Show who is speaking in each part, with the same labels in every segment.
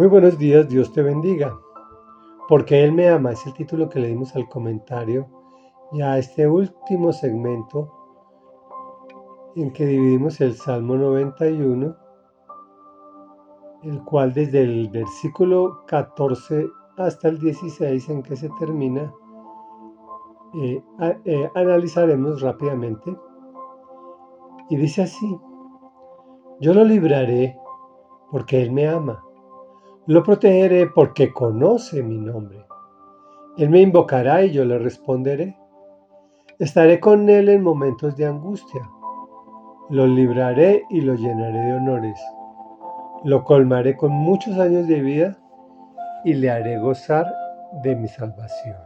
Speaker 1: Muy buenos días, Dios te bendiga. Porque Él me ama es el título que le dimos al comentario y a este último segmento en que dividimos el Salmo 91, el cual desde el versículo 14 hasta el 16 en que se termina, eh, eh, analizaremos rápidamente. Y dice así, yo lo libraré porque Él me ama lo protegeré porque conoce mi nombre. Él me invocará y yo le responderé. Estaré con él en momentos de angustia. Lo libraré y lo llenaré de honores. Lo colmaré con muchos años de vida y le haré gozar de mi salvación.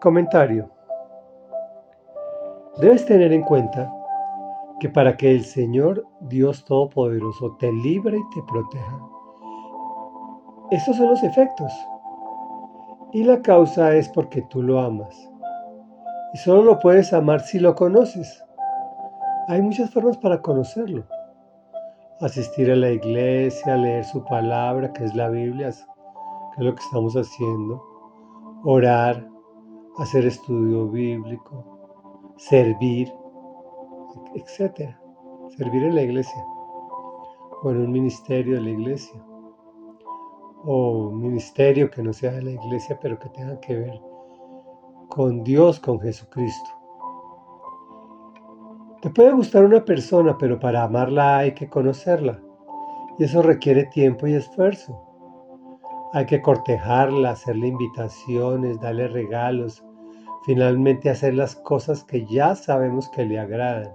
Speaker 1: Comentario. Debes tener en cuenta que para que el Señor Dios Todopoderoso te libre y te proteja, estos son los efectos. Y la causa es porque tú lo amas. Y solo lo puedes amar si lo conoces. Hay muchas formas para conocerlo. Asistir a la iglesia, leer su palabra, que es la Biblia, que es lo que estamos haciendo. Orar, hacer estudio bíblico, servir, etc. Servir en la iglesia o en un ministerio de la iglesia o ministerio que no sea de la iglesia, pero que tenga que ver con Dios, con Jesucristo. Te puede gustar una persona, pero para amarla hay que conocerla. Y eso requiere tiempo y esfuerzo. Hay que cortejarla, hacerle invitaciones, darle regalos, finalmente hacer las cosas que ya sabemos que le agradan.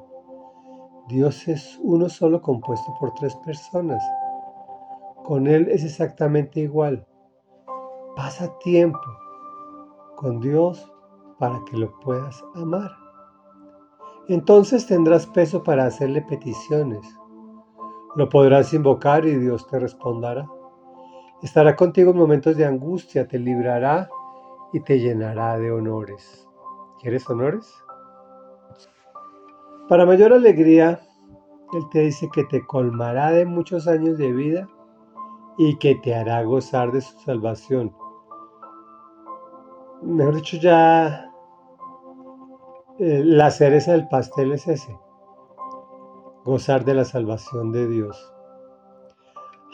Speaker 1: Dios es uno solo compuesto por tres personas con Él es exactamente igual. Pasa tiempo con Dios para que lo puedas amar. Entonces tendrás peso para hacerle peticiones. Lo podrás invocar y Dios te responderá. Estará contigo en momentos de angustia, te librará y te llenará de honores. ¿Quieres honores? Para mayor alegría, Él te dice que te colmará de muchos años de vida y que te hará gozar de su salvación. Mejor dicho, ya eh, la cereza del pastel es ese, gozar de la salvación de Dios.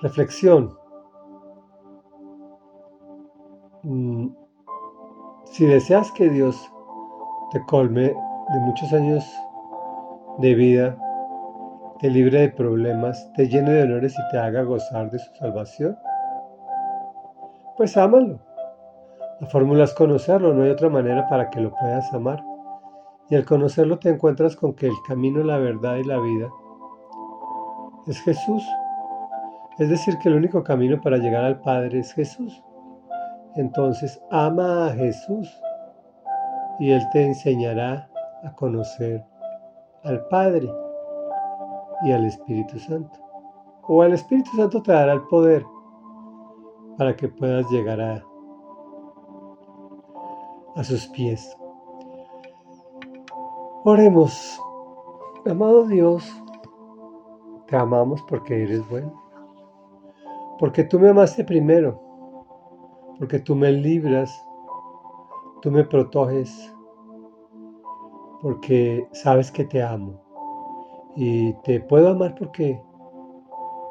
Speaker 1: Reflexión. Mm, si deseas que Dios te colme de muchos años de vida, te libre de problemas, te llene de honores y te haga gozar de su salvación? Pues ámalo. La fórmula es conocerlo, no hay otra manera para que lo puedas amar. Y al conocerlo te encuentras con que el camino, la verdad y la vida es Jesús. Es decir, que el único camino para llegar al Padre es Jesús. Entonces ama a Jesús y Él te enseñará a conocer al Padre y al Espíritu Santo. O al Espíritu Santo te dará el poder para que puedas llegar a, a sus pies. Oremos. Amado Dios, te amamos porque eres bueno. Porque tú me amaste primero. Porque tú me libras. Tú me proteges. Porque sabes que te amo y te puedo amar porque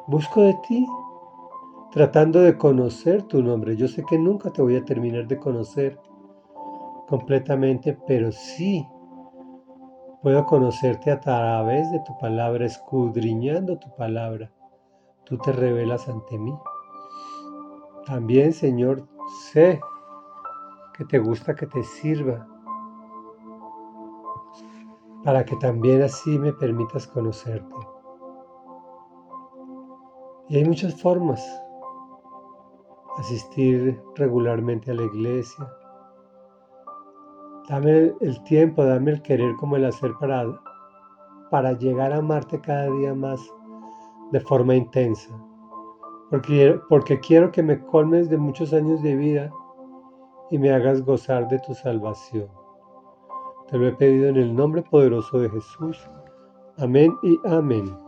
Speaker 1: busco de ti, tratando de conocer tu nombre. Yo sé que nunca te voy a terminar de conocer completamente, pero sí puedo conocerte a través de tu palabra, escudriñando tu palabra. Tú te revelas ante mí. También, Señor, sé que te gusta que te sirva para que también así me permitas conocerte. Y hay muchas formas. Asistir regularmente a la iglesia. Dame el tiempo, dame el querer como el hacer para, para llegar a amarte cada día más de forma intensa. Porque, porque quiero que me colmes de muchos años de vida y me hagas gozar de tu salvación. Te lo he pedido en el nombre poderoso de Jesús. Amén y amén.